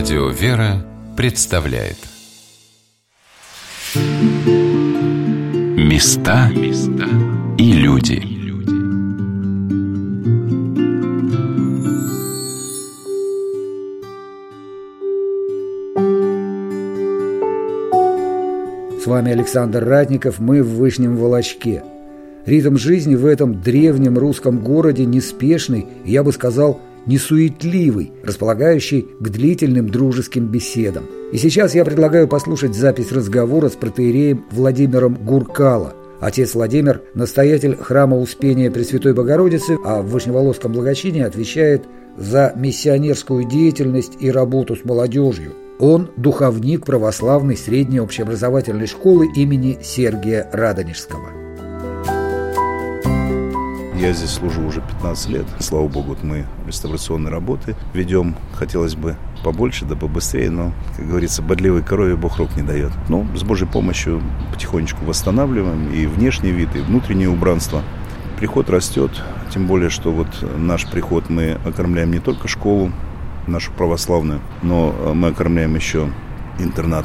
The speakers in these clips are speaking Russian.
Радио «Вера» представляет Места и люди С вами Александр Ратников, мы в Вышнем Волочке. Ритм жизни в этом древнем русском городе неспешный, я бы сказал, несуетливый, располагающий к длительным дружеским беседам. И сейчас я предлагаю послушать запись разговора с протеереем Владимиром Гуркало. Отец Владимир – настоятель храма Успения Пресвятой Богородицы, а в Вышневолосском благочине отвечает за миссионерскую деятельность и работу с молодежью. Он – духовник православной средней общеобразовательной школы имени Сергия Радонежского. Я здесь служу уже 15 лет. Слава богу, вот мы реставрационные работы ведем. Хотелось бы побольше, да побыстрее, но, как говорится, бодливой корове Бог рук не дает. Но с Божьей помощью потихонечку восстанавливаем и внешний вид, и внутреннее убранство. Приход растет, тем более, что вот наш приход мы окормляем не только школу, нашу православную, но мы окормляем еще интернат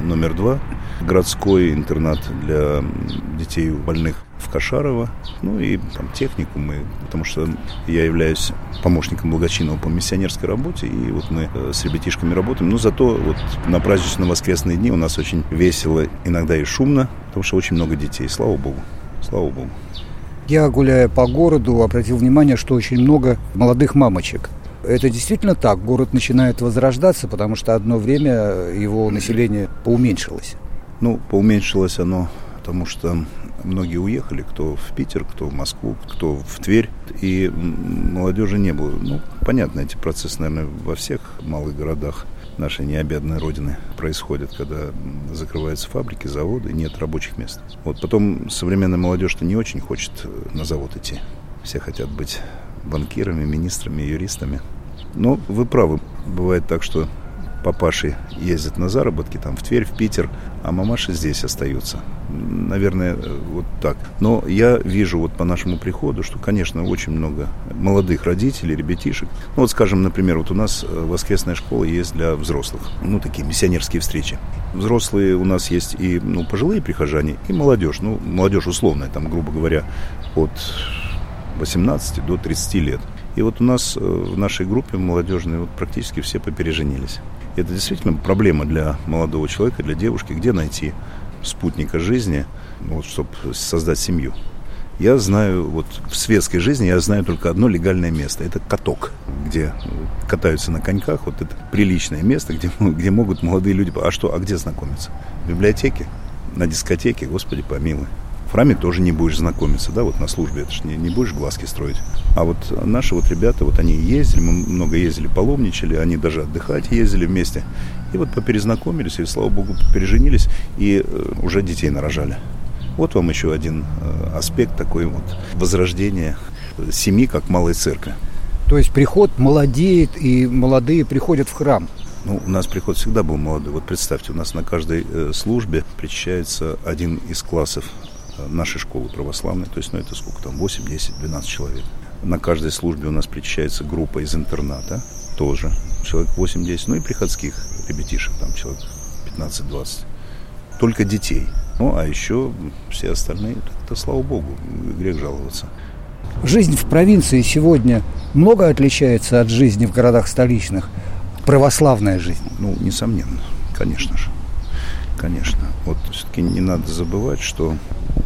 номер два, городской интернат для детей больных в Кашарово, ну и там техникумы, потому что я являюсь помощником благочинного по миссионерской работе, и вот мы э, с ребятишками работаем, но зато вот на празднично-воскресные дни у нас очень весело, иногда и шумно, потому что очень много детей, слава богу, слава богу. Я, гуляя по городу, обратил внимание, что очень много молодых мамочек. Это действительно так. Город начинает возрождаться, потому что одно время его население поуменьшилось. Ну, поуменьшилось оно, потому что многие уехали, кто в Питер, кто в Москву, кто в Тверь, и молодежи не было. Ну, понятно, эти процессы, наверное, во всех малых городах нашей необъятной родины происходят, когда закрываются фабрики, заводы, нет рабочих мест. Вот потом современная молодежь-то не очень хочет на завод идти. Все хотят быть банкирами, министрами, юристами. Но вы правы. Бывает так, что папаши ездят на заработки там в Тверь, в Питер, а мамаши здесь остаются. Наверное, вот так. Но я вижу вот по нашему приходу, что, конечно, очень много молодых родителей, ребятишек. Ну вот, скажем, например, вот у нас э, воскресная школа есть для взрослых. Ну, такие миссионерские встречи. Взрослые у нас есть и ну, пожилые прихожане, и молодежь. Ну, молодежь условная, там, грубо говоря, от 18 до 30 лет. И вот у нас э, в нашей группе молодежной вот практически все попереженились. Это действительно проблема для молодого человека, для девушки, где найти спутника жизни, вот, чтобы создать семью. Я знаю, вот в светской жизни я знаю только одно легальное место. Это каток, где катаются на коньках. Вот это приличное место, где, где могут молодые люди... А что, а где знакомиться? В библиотеке? На дискотеке? Господи помилуй в храме тоже не будешь знакомиться, да, вот на службе, это ж не, не будешь глазки строить. А вот наши вот ребята, вот они ездили, мы много ездили, паломничали, они даже отдыхать ездили вместе. И вот поперезнакомились, и, слава богу, переженились, и э, уже детей нарожали. Вот вам еще один э, аспект такой вот возрождения семьи, как малой церкви. То есть приход молодеет, и молодые приходят в храм. Ну, у нас приход всегда был молодой. Вот представьте, у нас на каждой э, службе причащается один из классов нашей школы православной, то есть, ну, это сколько там, 8, 10, 12 человек. На каждой службе у нас причащается группа из интерната, тоже, человек 8-10, ну и приходских ребятишек, там человек 15-20. Только детей. Ну, а еще все остальные, это, слава богу, грех жаловаться. Жизнь в провинции сегодня много отличается от жизни в городах столичных? Православная жизнь? Ну, несомненно, конечно же. Конечно. Вот все-таки не надо забывать, что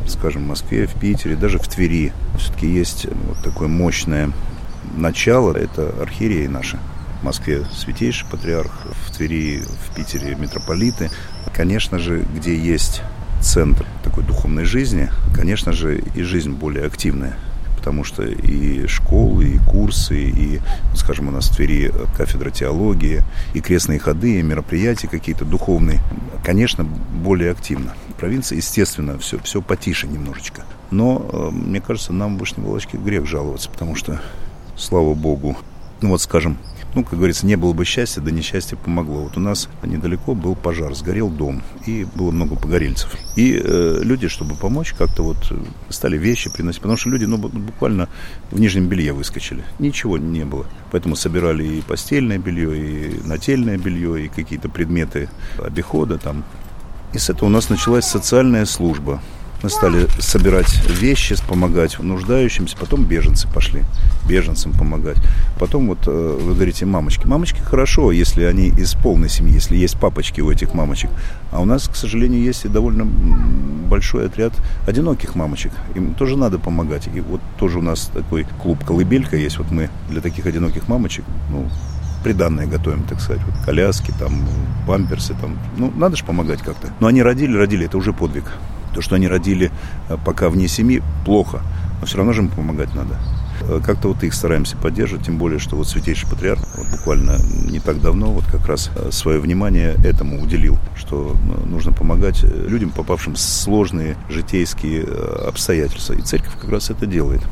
скажем, в Москве, в Питере, даже в Твери. Все-таки есть вот такое мощное начало, это архиереи наши. В Москве святейший патриарх, в Твери, в Питере митрополиты. Конечно же, где есть центр такой духовной жизни, конечно же, и жизнь более активная потому что и школы, и курсы, и, скажем, у нас в Твери кафедра теологии, и крестные ходы, и мероприятия какие-то духовные, конечно, более активно. Провинция, естественно, все, все потише немножечко. Но, э, мне кажется, нам в Вышней Волочке грех жаловаться, потому что, слава богу, ну вот, скажем, Ну, как говорится, не было бы счастья, да несчастье помогло. Вот у нас недалеко был пожар, сгорел дом, и было много погорельцев. И э, люди, чтобы помочь, как-то вот э, стали вещи приносить, потому что люди, ну, буквально в нижнем белье выскочили. Ничего не было. Поэтому собирали и постельное белье, и нательное белье, и какие-то предметы обихода там. И с этого у нас началась социальная служба. Мы стали собирать вещи, помогать нуждающимся, потом беженцы пошли, беженцам помогать. Потом вот э, вы говорите, мамочки. Мамочки хорошо, если они из полной семьи, если есть папочки у этих мамочек. А у нас, к сожалению, есть и довольно большой отряд одиноких мамочек. Им тоже надо помогать. И вот тоже у нас такой клуб «Колыбелька» есть. Вот мы для таких одиноких мамочек, ну, приданное готовим, так сказать. Вот коляски, там, памперсы, там. Ну, надо же помогать как-то. Но они родили, родили, это уже подвиг. То, что они родили э, пока вне семьи, плохо. Но все равно же им помогать надо. Э, как-то вот их стараемся поддерживать, тем более, что вот Святейший Патриарх вот буквально не так давно вот как раз э, свое внимание этому уделил, что нужно помогать людям, попавшим в сложные житейские обстоятельства. И церковь как раз это делает.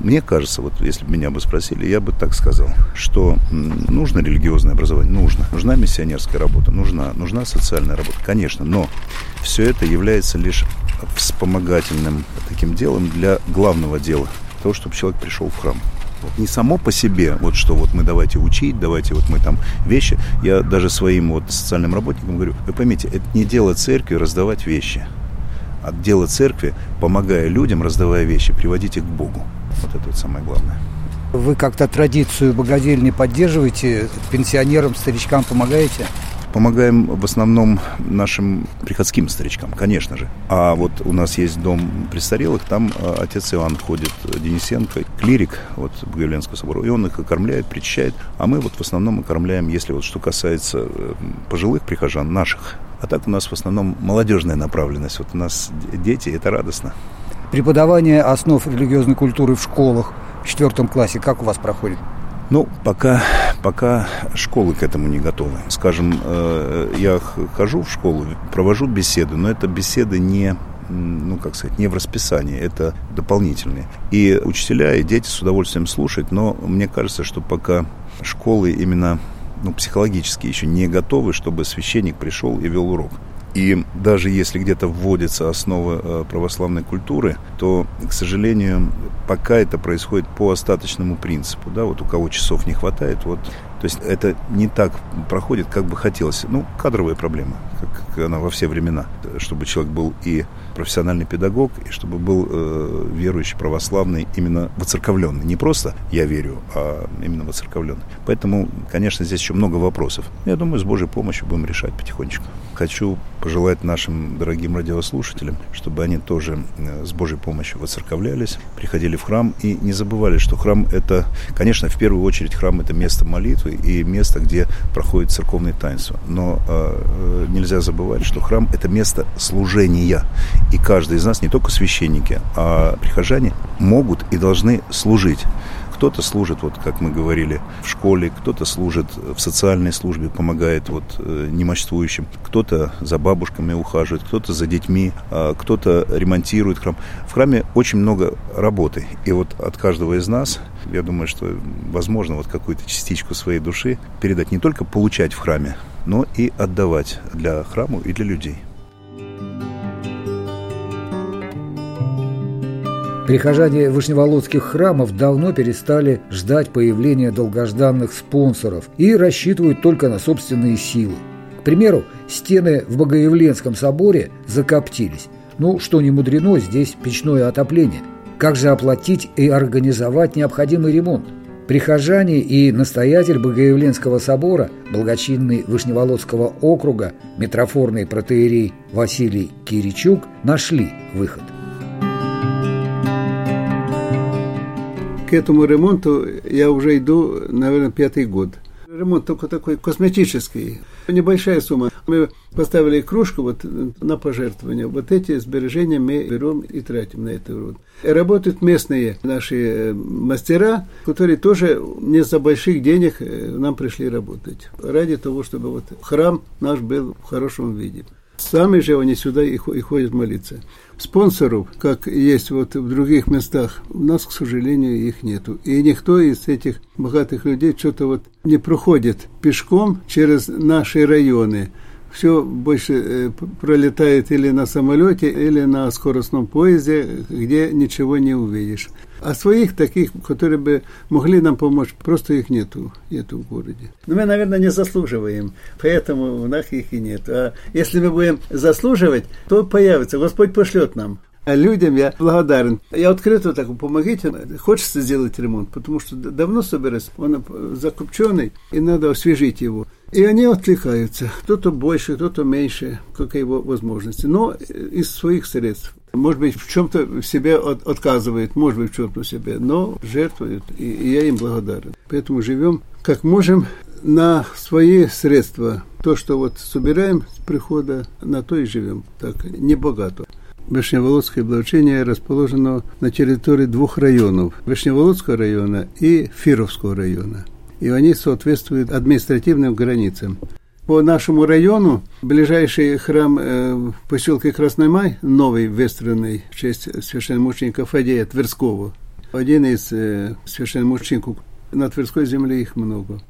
Мне кажется, вот если бы меня бы спросили, я бы так сказал, что нужно религиозное образование? Нужно. Нужна миссионерская работа? Нужна. Нужна социальная работа? Конечно. Но все это является лишь вспомогательным таким делом для главного дела. Того, чтобы человек пришел в храм. Не само по себе, вот что вот мы давайте учить, давайте вот мы там вещи. Я даже своим вот социальным работникам говорю, вы поймите, это не дело церкви раздавать вещи. А дело церкви, помогая людям, раздавая вещи, приводить их к Богу. Вот это вот самое главное. Вы как-то традицию богадельни поддерживаете, пенсионерам, старичкам помогаете? Помогаем в основном нашим приходским старичкам, конечно же. А вот у нас есть дом престарелых, там э, отец Иоанн ходит, Денисенко, клирик вот Богоявленского собора, и он их окормляет, причащает. А мы вот в основном окормляем, если вот что касается э, пожилых прихожан, наших. А так у нас в основном молодежная направленность. Вот у нас дети, это радостно. Преподавание основ религиозной культуры в школах в четвертом классе как у вас проходит? Ну, пока, пока школы к этому не готовы. Скажем, э, я хожу в школу, провожу беседы, но это беседы не ну, как сказать, не в расписании, это дополнительные. И учителя, и дети с удовольствием слушают, но мне кажется, что пока школы именно ну, психологически еще не готовы, чтобы священник пришел и вел урок. И даже если где-то вводятся основы э, православной культуры, то, к сожалению, пока это происходит по остаточному принципу. Да, вот у кого часов не хватает, вот то есть это не так проходит, как бы хотелось. Ну, кадровая проблема, как она во все времена. Чтобы человек был и профессиональный педагог, и чтобы был э, верующий, православный, именно воцерковленный. Не просто «я верю», а именно воцерковленный. Поэтому, конечно, здесь еще много вопросов. Я думаю, с Божьей помощью будем решать потихонечку. Хочу пожелать нашим дорогим радиослушателям, чтобы они тоже э, с Божьей помощью воцерковлялись, приходили в храм и не забывали, что храм – это, конечно, в первую очередь храм – это место молитвы и место, где проходит церковное таинство. Но э, э нельзя забывать, что храм – это место служения. И каждый из нас, не только священники, а прихожане, могут и должны служить. Кто-то служит, вот как мы говорили, в школе, кто-то служит в социальной службе, помогает вот э, немощствующим, кто-то за бабушками ухаживает, кто-то за детьми, а кто-то ремонтирует храм. В храме очень много работы. И вот от каждого из нас, я думаю, что возможно вот какую-то частичку своей души передать, не только получать в храме, но и отдавать для храму и для людей. Прихожане Вышневолодских храмов давно перестали ждать появления долгожданных спонсоров и рассчитывают только на собственные силы. К примеру, стены в Богоявленском соборе закоптились. Ну, что не мудрено, здесь печное отопление. Как же оплатить и организовать необходимый ремонт? Прихожане и настоятель Богоявленского собора, благочинный Вышневолодского округа, метрофорный протеерей Василий Киричук нашли выход – к этому ремонту я уже иду, наверное, пятый год. Ремонт только такой косметический. Небольшая сумма. Мы поставили кружку вот на пожертвование. Вот эти сбережения мы берем и тратим на это. Вот. Работают местные наши э, мастера, которые тоже не за больших денег э, нам пришли работать. Ради того, чтобы вот храм наш был в хорошем виде. Сами же они сюда и ходят молиться. спонсоров, как есть вот в других местах, у нас, к сожалению, их нету. И никто из этих богатых людей что-то вот не проходит пешком через наши районы все больше э, пролетает или на самолете, или на скоростном поезде, где ничего не увидишь. А своих таких, которые бы могли нам помочь, просто их нету, нету в городе. Но мы, наверное, не заслуживаем, поэтому у нас их и нет. А если мы будем заслуживать, то появится, Господь пошлет нам. А людям я благодарен. Я открыто так, помогите, хочется сделать ремонт, потому что давно собираюсь, он закупченный, и надо освежить его. И они отвлекаются. Кто-то больше, кто-то меньше, как его возможности. Но из своих средств. Может быть, в чем-то себе от, отказывает, может быть, в чем-то себе, но жертвуют, и, и я им благодарен. Поэтому живем как можем на свои средства. То, что вот собираем с прихода, на то и живем. Так, не богато. Вишневолодское благочиние расположено на территории двух районов. Вишневолодского района и Фировского района и они соответствуют административным границам. По нашему району ближайший храм э, в поселке Красный Май, новый, выстроенный в честь священномученика Фадея Тверского. Один из э, священномучеников на Тверской земле их много.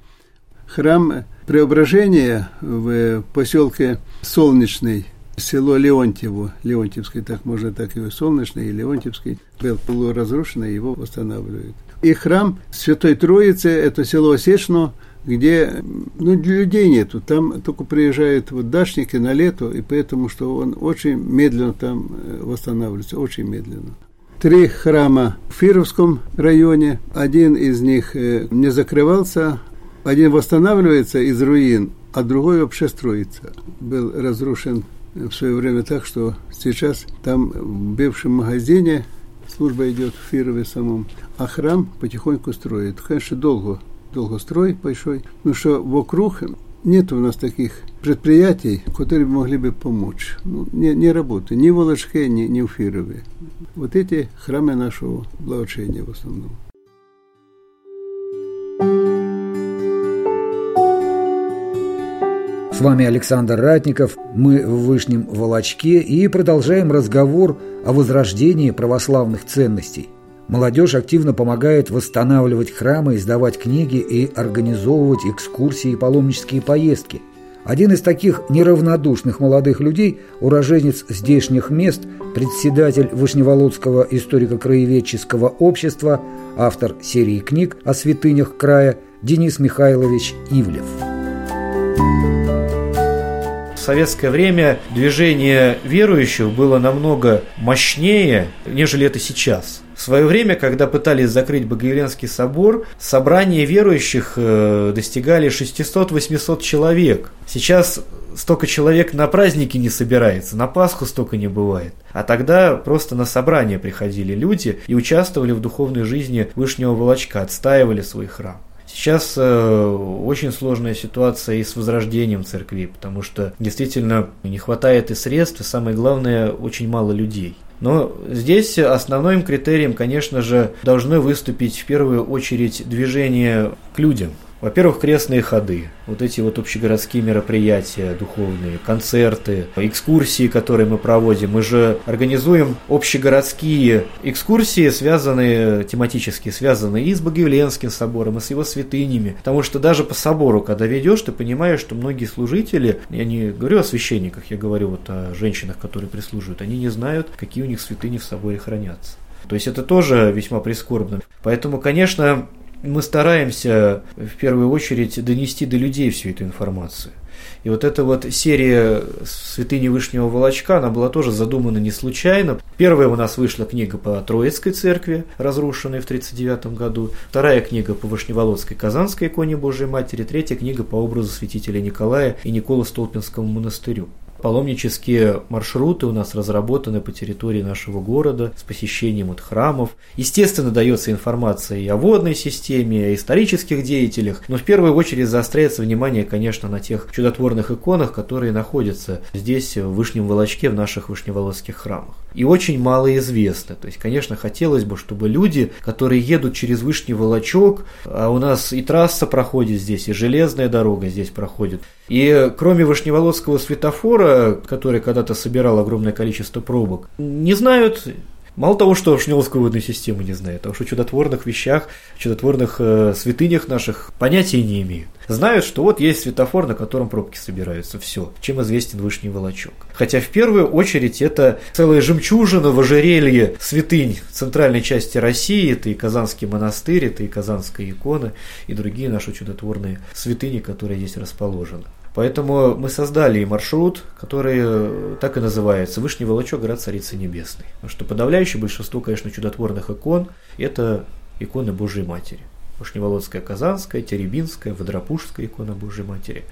Храм Преображения в поселке Солнечный, село Леонтьево, Леонтьевский, так можно так его, Солнечный и Леонтьевский, был полуразрушенный, его восстанавливают. И храм Святой Троицы, это село Осечно, где ну, людей нету. Там только приезжают вот дачники на лето, и поэтому, что он очень медленно там э, восстанавливается, очень медленно. Три храма в Фировском районе. Один из них э, не закрывался, один восстанавливается из руин, а другой вообще строится. Был разрушен в свое время так, что сейчас там в бывшем магазине служба идет в Фирове самом, а храм потихоньку строит. Конечно, долго, долго строй большой, но что вокруг нет у нас таких предприятий, которые могли бы помочь. Ну, не, не работают ни в Волочке, ни, ни в Фирове. Вот эти храмы нашего благочения в основном. С вами Александр Ратников, мы в Вышнем Волочке и продолжаем разговор о возрождении православных ценностей. Молодежь активно помогает восстанавливать храмы, издавать книги и организовывать экскурсии и паломнические поездки. Один из таких неравнодушных молодых людей, уроженец здешних мест, председатель Вышневолодского историко-краеведческого общества, автор серии книг о святынях края Денис Михайлович Ивлев советское время движение верующих было намного мощнее, нежели это сейчас. В свое время, когда пытались закрыть Богоявленский собор, собрания верующих э, достигали 600-800 человек. Сейчас столько человек на праздники не собирается, на Пасху столько не бывает. А тогда просто на собрания приходили люди и участвовали в духовной жизни Вышнего Волочка, отстаивали свой храм. Сейчас э, очень сложная ситуация и с возрождением церкви, потому что действительно не хватает и средств, и самое главное, очень мало людей. Но здесь основным критерием, конечно же, должны выступить в первую очередь движение к людям – во-первых, крестные ходы, вот эти вот общегородские мероприятия духовные, концерты, экскурсии, которые мы проводим. Мы же организуем общегородские экскурсии, связанные, тематически связанные и с Богоявленским собором, и с его святынями. Потому что даже по собору, когда ведешь, ты понимаешь, что многие служители, я не говорю о священниках, я говорю вот о женщинах, которые прислуживают, они не знают, какие у них святыни в соборе хранятся. То есть это тоже весьма прискорбно. Поэтому, конечно, мы стараемся в первую очередь донести до людей всю эту информацию. И вот эта вот серия «Святыни Вышнего Волочка», она была тоже задумана не случайно. Первая у нас вышла книга по Троицкой церкви, разрушенной в 1939 году. Вторая книга по Вышневолодской Казанской иконе Божией Матери. Третья книга по образу святителя Николая и Никола Столпинскому монастырю. Паломнические маршруты у нас разработаны по территории нашего города с посещением от храмов. Естественно, дается информация и о водной системе, и о исторических деятелях, но в первую очередь заостряется внимание, конечно, на тех чудотворных иконах, которые находятся здесь, в Вышнем Волочке, в наших вышневолодских храмах. И очень мало известно. То есть, конечно, хотелось бы, чтобы люди, которые едут через Вышний Волочок, а у нас и трасса проходит здесь, и железная дорога здесь проходит, И кроме Вышневолодского светофора, который когда-то собирал огромное количество пробок, не знают Мало того, что Шнеловскую водную систему не знают, а уж о чудотворных вещах, чудотворных э, святынях наших понятия не имеют. Знают, что вот есть светофор, на котором пробки собираются. Все, чем известен Вышний Волочок. Хотя в первую очередь это целая жемчужина в ожерелье святынь центральной части России. Это и Казанский монастырь, это и Казанская икона, и другие наши чудотворные святыни, которые здесь расположены. Поэтому мы создали маршрут, который э, так и называется «Вышний Волочок, град Царицы Небесной». Потому что подавляющее большинство, конечно, чудотворных икон – это иконы Божьей Матери. Вышневолодская, Казанская, Теребинская, Водропужская икона Божьей Матери.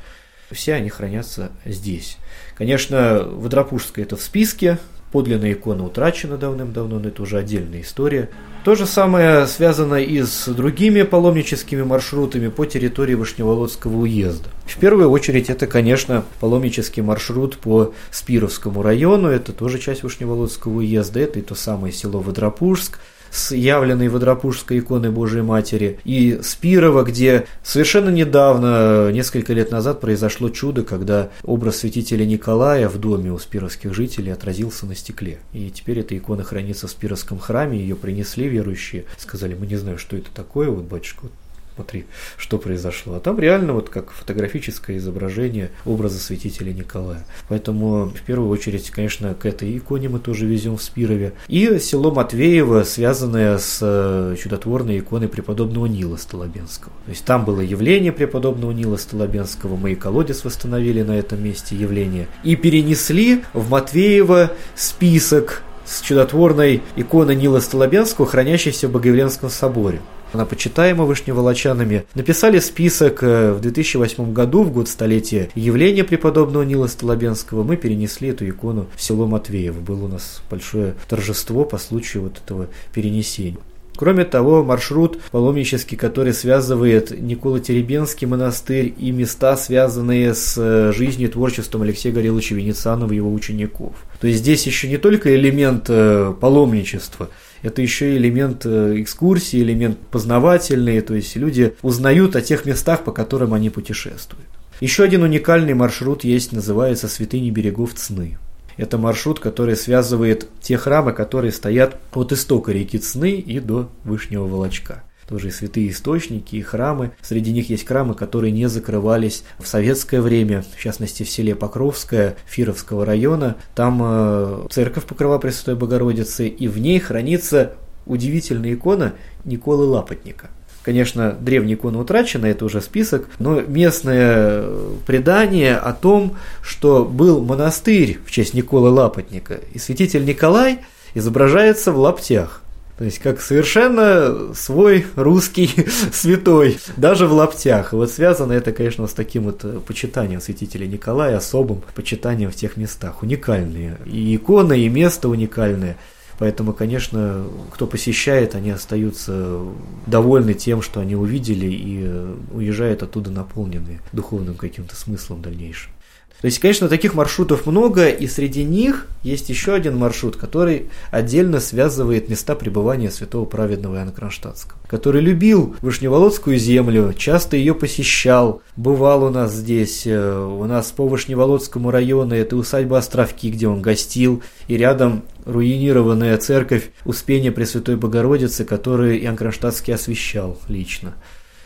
Все они хранятся здесь. Конечно, Водропужская – это в списке, Подлинная икона утрачена давным-давно, но это уже отдельная история. То же самое связано и с другими паломническими маршрутами по территории Вышневолодского уезда. В первую очередь это, конечно, паломнический маршрут по Спировскому району, это тоже часть Вышневолодского уезда, это и то самое село Водропужск, с явленной Водропужской иконой Божией Матери, и Спирова, где совершенно недавно, несколько лет назад, произошло чудо, когда образ святителя Николая в доме у спировских жителей отразился на стекле. И теперь эта икона хранится в Спировском храме, ее принесли верующие, сказали, мы не знаем, что это такое, вот батюшка, вот смотри, что произошло. А там реально вот как фотографическое изображение образа святителя Николая. Поэтому в первую очередь, конечно, к этой иконе мы тоже везем в Спирове. И село Матвеево, связанное с э, чудотворной иконой преподобного Нила Столобенского. То есть там было явление преподобного Нила Столобенского, мы и колодец восстановили на этом месте явление. И перенесли в Матвеево список с чудотворной иконой Нила Столобенского, хранящейся в Богоявленском соборе она почитаема вышневолочанами, написали список э, в 2008 году, в год столетия явления преподобного Нила Столобенского, мы перенесли эту икону в село Матвеево. Было у нас большое торжество по случаю вот этого перенесения. Кроме того, маршрут паломнический, который связывает Никола-Теребенский монастырь и места, связанные с э, жизнью и творчеством Алексея Гореловича Венецианова и его учеников. То есть здесь еще не только элемент э, паломничества, это еще и элемент э, экскурсии, элемент познавательный, то есть люди узнают о тех местах, по которым они путешествуют. Еще один уникальный маршрут есть, называется «Святыни берегов Цны». Это маршрут, который связывает те храмы, которые стоят от истока реки Цны и до Вышнего Волочка тоже и святые источники, и храмы. Среди них есть храмы, которые не закрывались в советское время, в частности в селе Покровское Фировского района. Там э, церковь Покрова Пресвятой Богородицы, и в ней хранится удивительная икона Николы Лапотника. Конечно, древняя икона утрачена, это уже список, но местное предание о том, что был монастырь в честь Николы Лапотника, и святитель Николай изображается в лаптях. То есть как совершенно свой русский святой, даже в лаптях. И вот связано это, конечно, с таким вот э, почитанием святителя Николая, особым почитанием в тех местах. Уникальные. И иконы, и место уникальное. Поэтому, конечно, кто посещает, они остаются довольны тем, что они увидели и э, уезжают оттуда наполненные духовным каким-то смыслом дальнейшим. То есть, конечно, таких маршрутов много, и среди них есть еще один маршрут, который отдельно связывает места пребывания святого праведного Иоанна Кронштадтского, который любил Вышневолодскую землю, часто ее посещал, бывал у нас здесь, э, у нас по Вышневолодскому району, это усадьба Островки, где он гостил, и рядом руинированная церковь Успения Пресвятой Богородицы, которую Иоанн Кронштадтский освещал лично.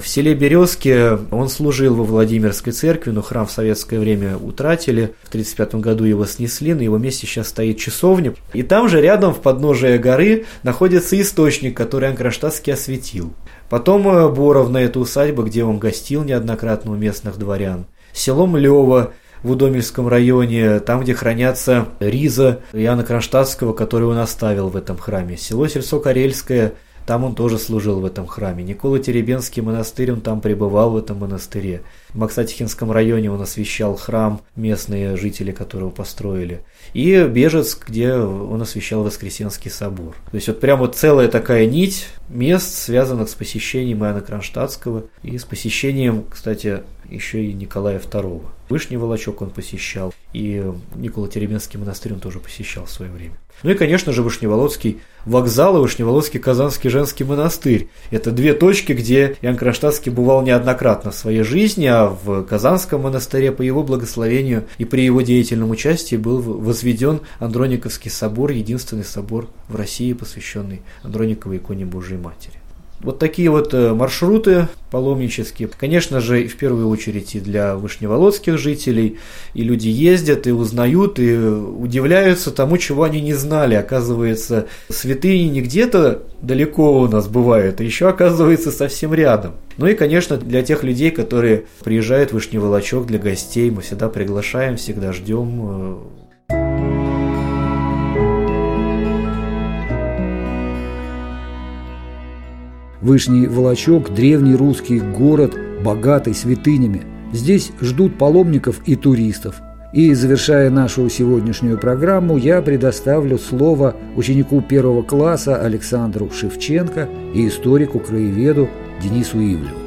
В селе Березки он служил во Владимирской церкви, но храм в советское время утратили. В 1935 году его снесли, на его месте сейчас стоит часовня. И там же рядом в подножие горы находится источник, который Анкроштадтский осветил. Потом э, Боровна – это усадьба, где он гостил неоднократно у местных дворян. Село Млево в Удомельском районе, там, где хранятся риза Иоанна Кронштадтского, который он оставил в этом храме. Село Сельцо Карельское – там он тоже служил в этом храме. Никола Теребенский монастырь, он там пребывал в этом монастыре. В Максатихинском районе он освещал храм, местные жители которого построили. И Бежецк, где он освещал Воскресенский собор. То есть вот прям вот целая такая нить мест, связанных с посещением Иоанна Кронштадтского и с посещением, кстати, еще и Николая II. Вышний Волочок он посещал, и Никола Теременский монастырь он тоже посещал в свое время. Ну и, конечно же, Вышневолодский вокзал и Вышневолодский Казанский женский монастырь. Это две точки, где Иоанн Кронштадтский бывал неоднократно в своей жизни, а в Казанском монастыре по его благословению и при его деятельном участии был возведен Андрониковский собор, единственный собор в России, посвященный Андрониковой иконе Божией Матери. Вот такие вот э, маршруты паломнические. Конечно же, в первую очередь и для вышневолодских жителей. И люди ездят, и узнают, и удивляются тому, чего они не знали. Оказывается, святыни не где-то далеко у нас бывают, а еще оказывается совсем рядом. Ну и, конечно, для тех людей, которые приезжают в Вышний Волочок для гостей, мы всегда приглашаем, всегда ждем Вышний Волочок – древний русский город, богатый святынями. Здесь ждут паломников и туристов. И, завершая нашу сегодняшнюю программу, я предоставлю слово ученику первого класса Александру Шевченко и историку-краеведу Денису Ивлеву.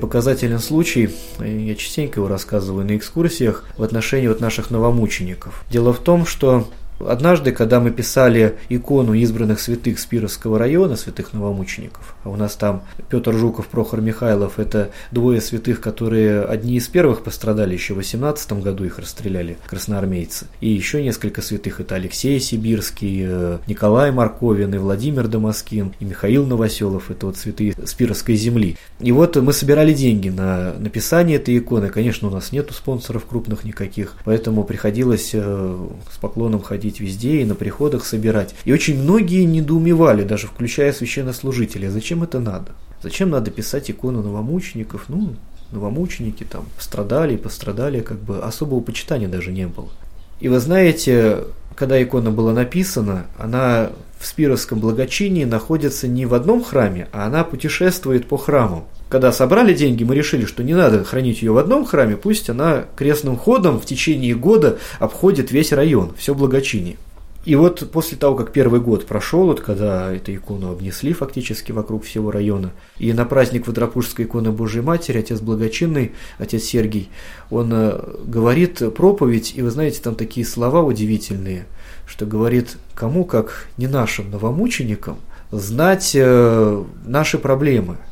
показателен случай, я частенько его рассказываю на экскурсиях, в отношении вот наших новомучеников. Дело в том, что Однажды, когда мы писали икону избранных святых Спировского района, святых новомучеников, а у нас там Петр Жуков, Прохор Михайлов, это двое святых, которые одни из первых пострадали, еще в 18 году их расстреляли красноармейцы. И еще несколько святых, это Алексей Сибирский, э, Николай Марковин, и Владимир Дамаскин, и Михаил Новоселов, это вот святые Спировской земли. И вот мы собирали деньги на написание этой иконы. Конечно, у нас нету спонсоров крупных никаких, поэтому приходилось э, с поклоном ходить ходить везде и на приходах собирать. И очень многие недоумевали, даже включая священнослужителей, зачем это надо? Зачем надо писать икону новомучеников? Ну, новомученики там страдали, пострадали, как бы особого почитания даже не было. И вы знаете, когда икона была написана, она в Спировском благочинии находится не в одном храме, а она путешествует по храмам. Когда собрали деньги, мы решили, что не надо хранить ее в одном храме, пусть она крестным ходом в течение года обходит весь район, все благочиние. И вот после того, как первый год прошел, вот когда эту икону обнесли фактически вокруг всего района, и на праздник Водропужской иконы Божией Матери отец Благочинный, отец Сергий, он э, говорит проповедь, и вы знаете, там такие слова удивительные, что говорит, кому как не нашим новомученикам знать э, наши проблемы –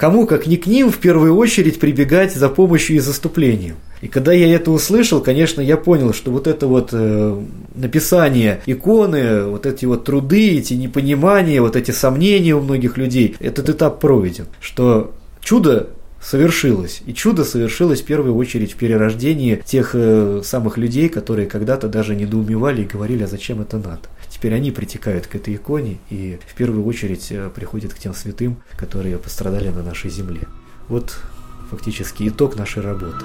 Кому, как не к ним, в первую очередь прибегать за помощью и заступлением. И когда я это услышал, конечно, я понял, что вот это вот э, написание иконы, вот эти вот труды, эти непонимания, вот эти сомнения у многих людей, этот этап пройден. Что чудо совершилось. И чудо совершилось в первую очередь в перерождении тех э, самых людей, которые когда-то даже недоумевали и говорили, а зачем это надо. Теперь они притекают к этой иконе и в первую очередь э, приходят к тем святым, которые пострадали на нашей земле. Вот фактически итог нашей работы.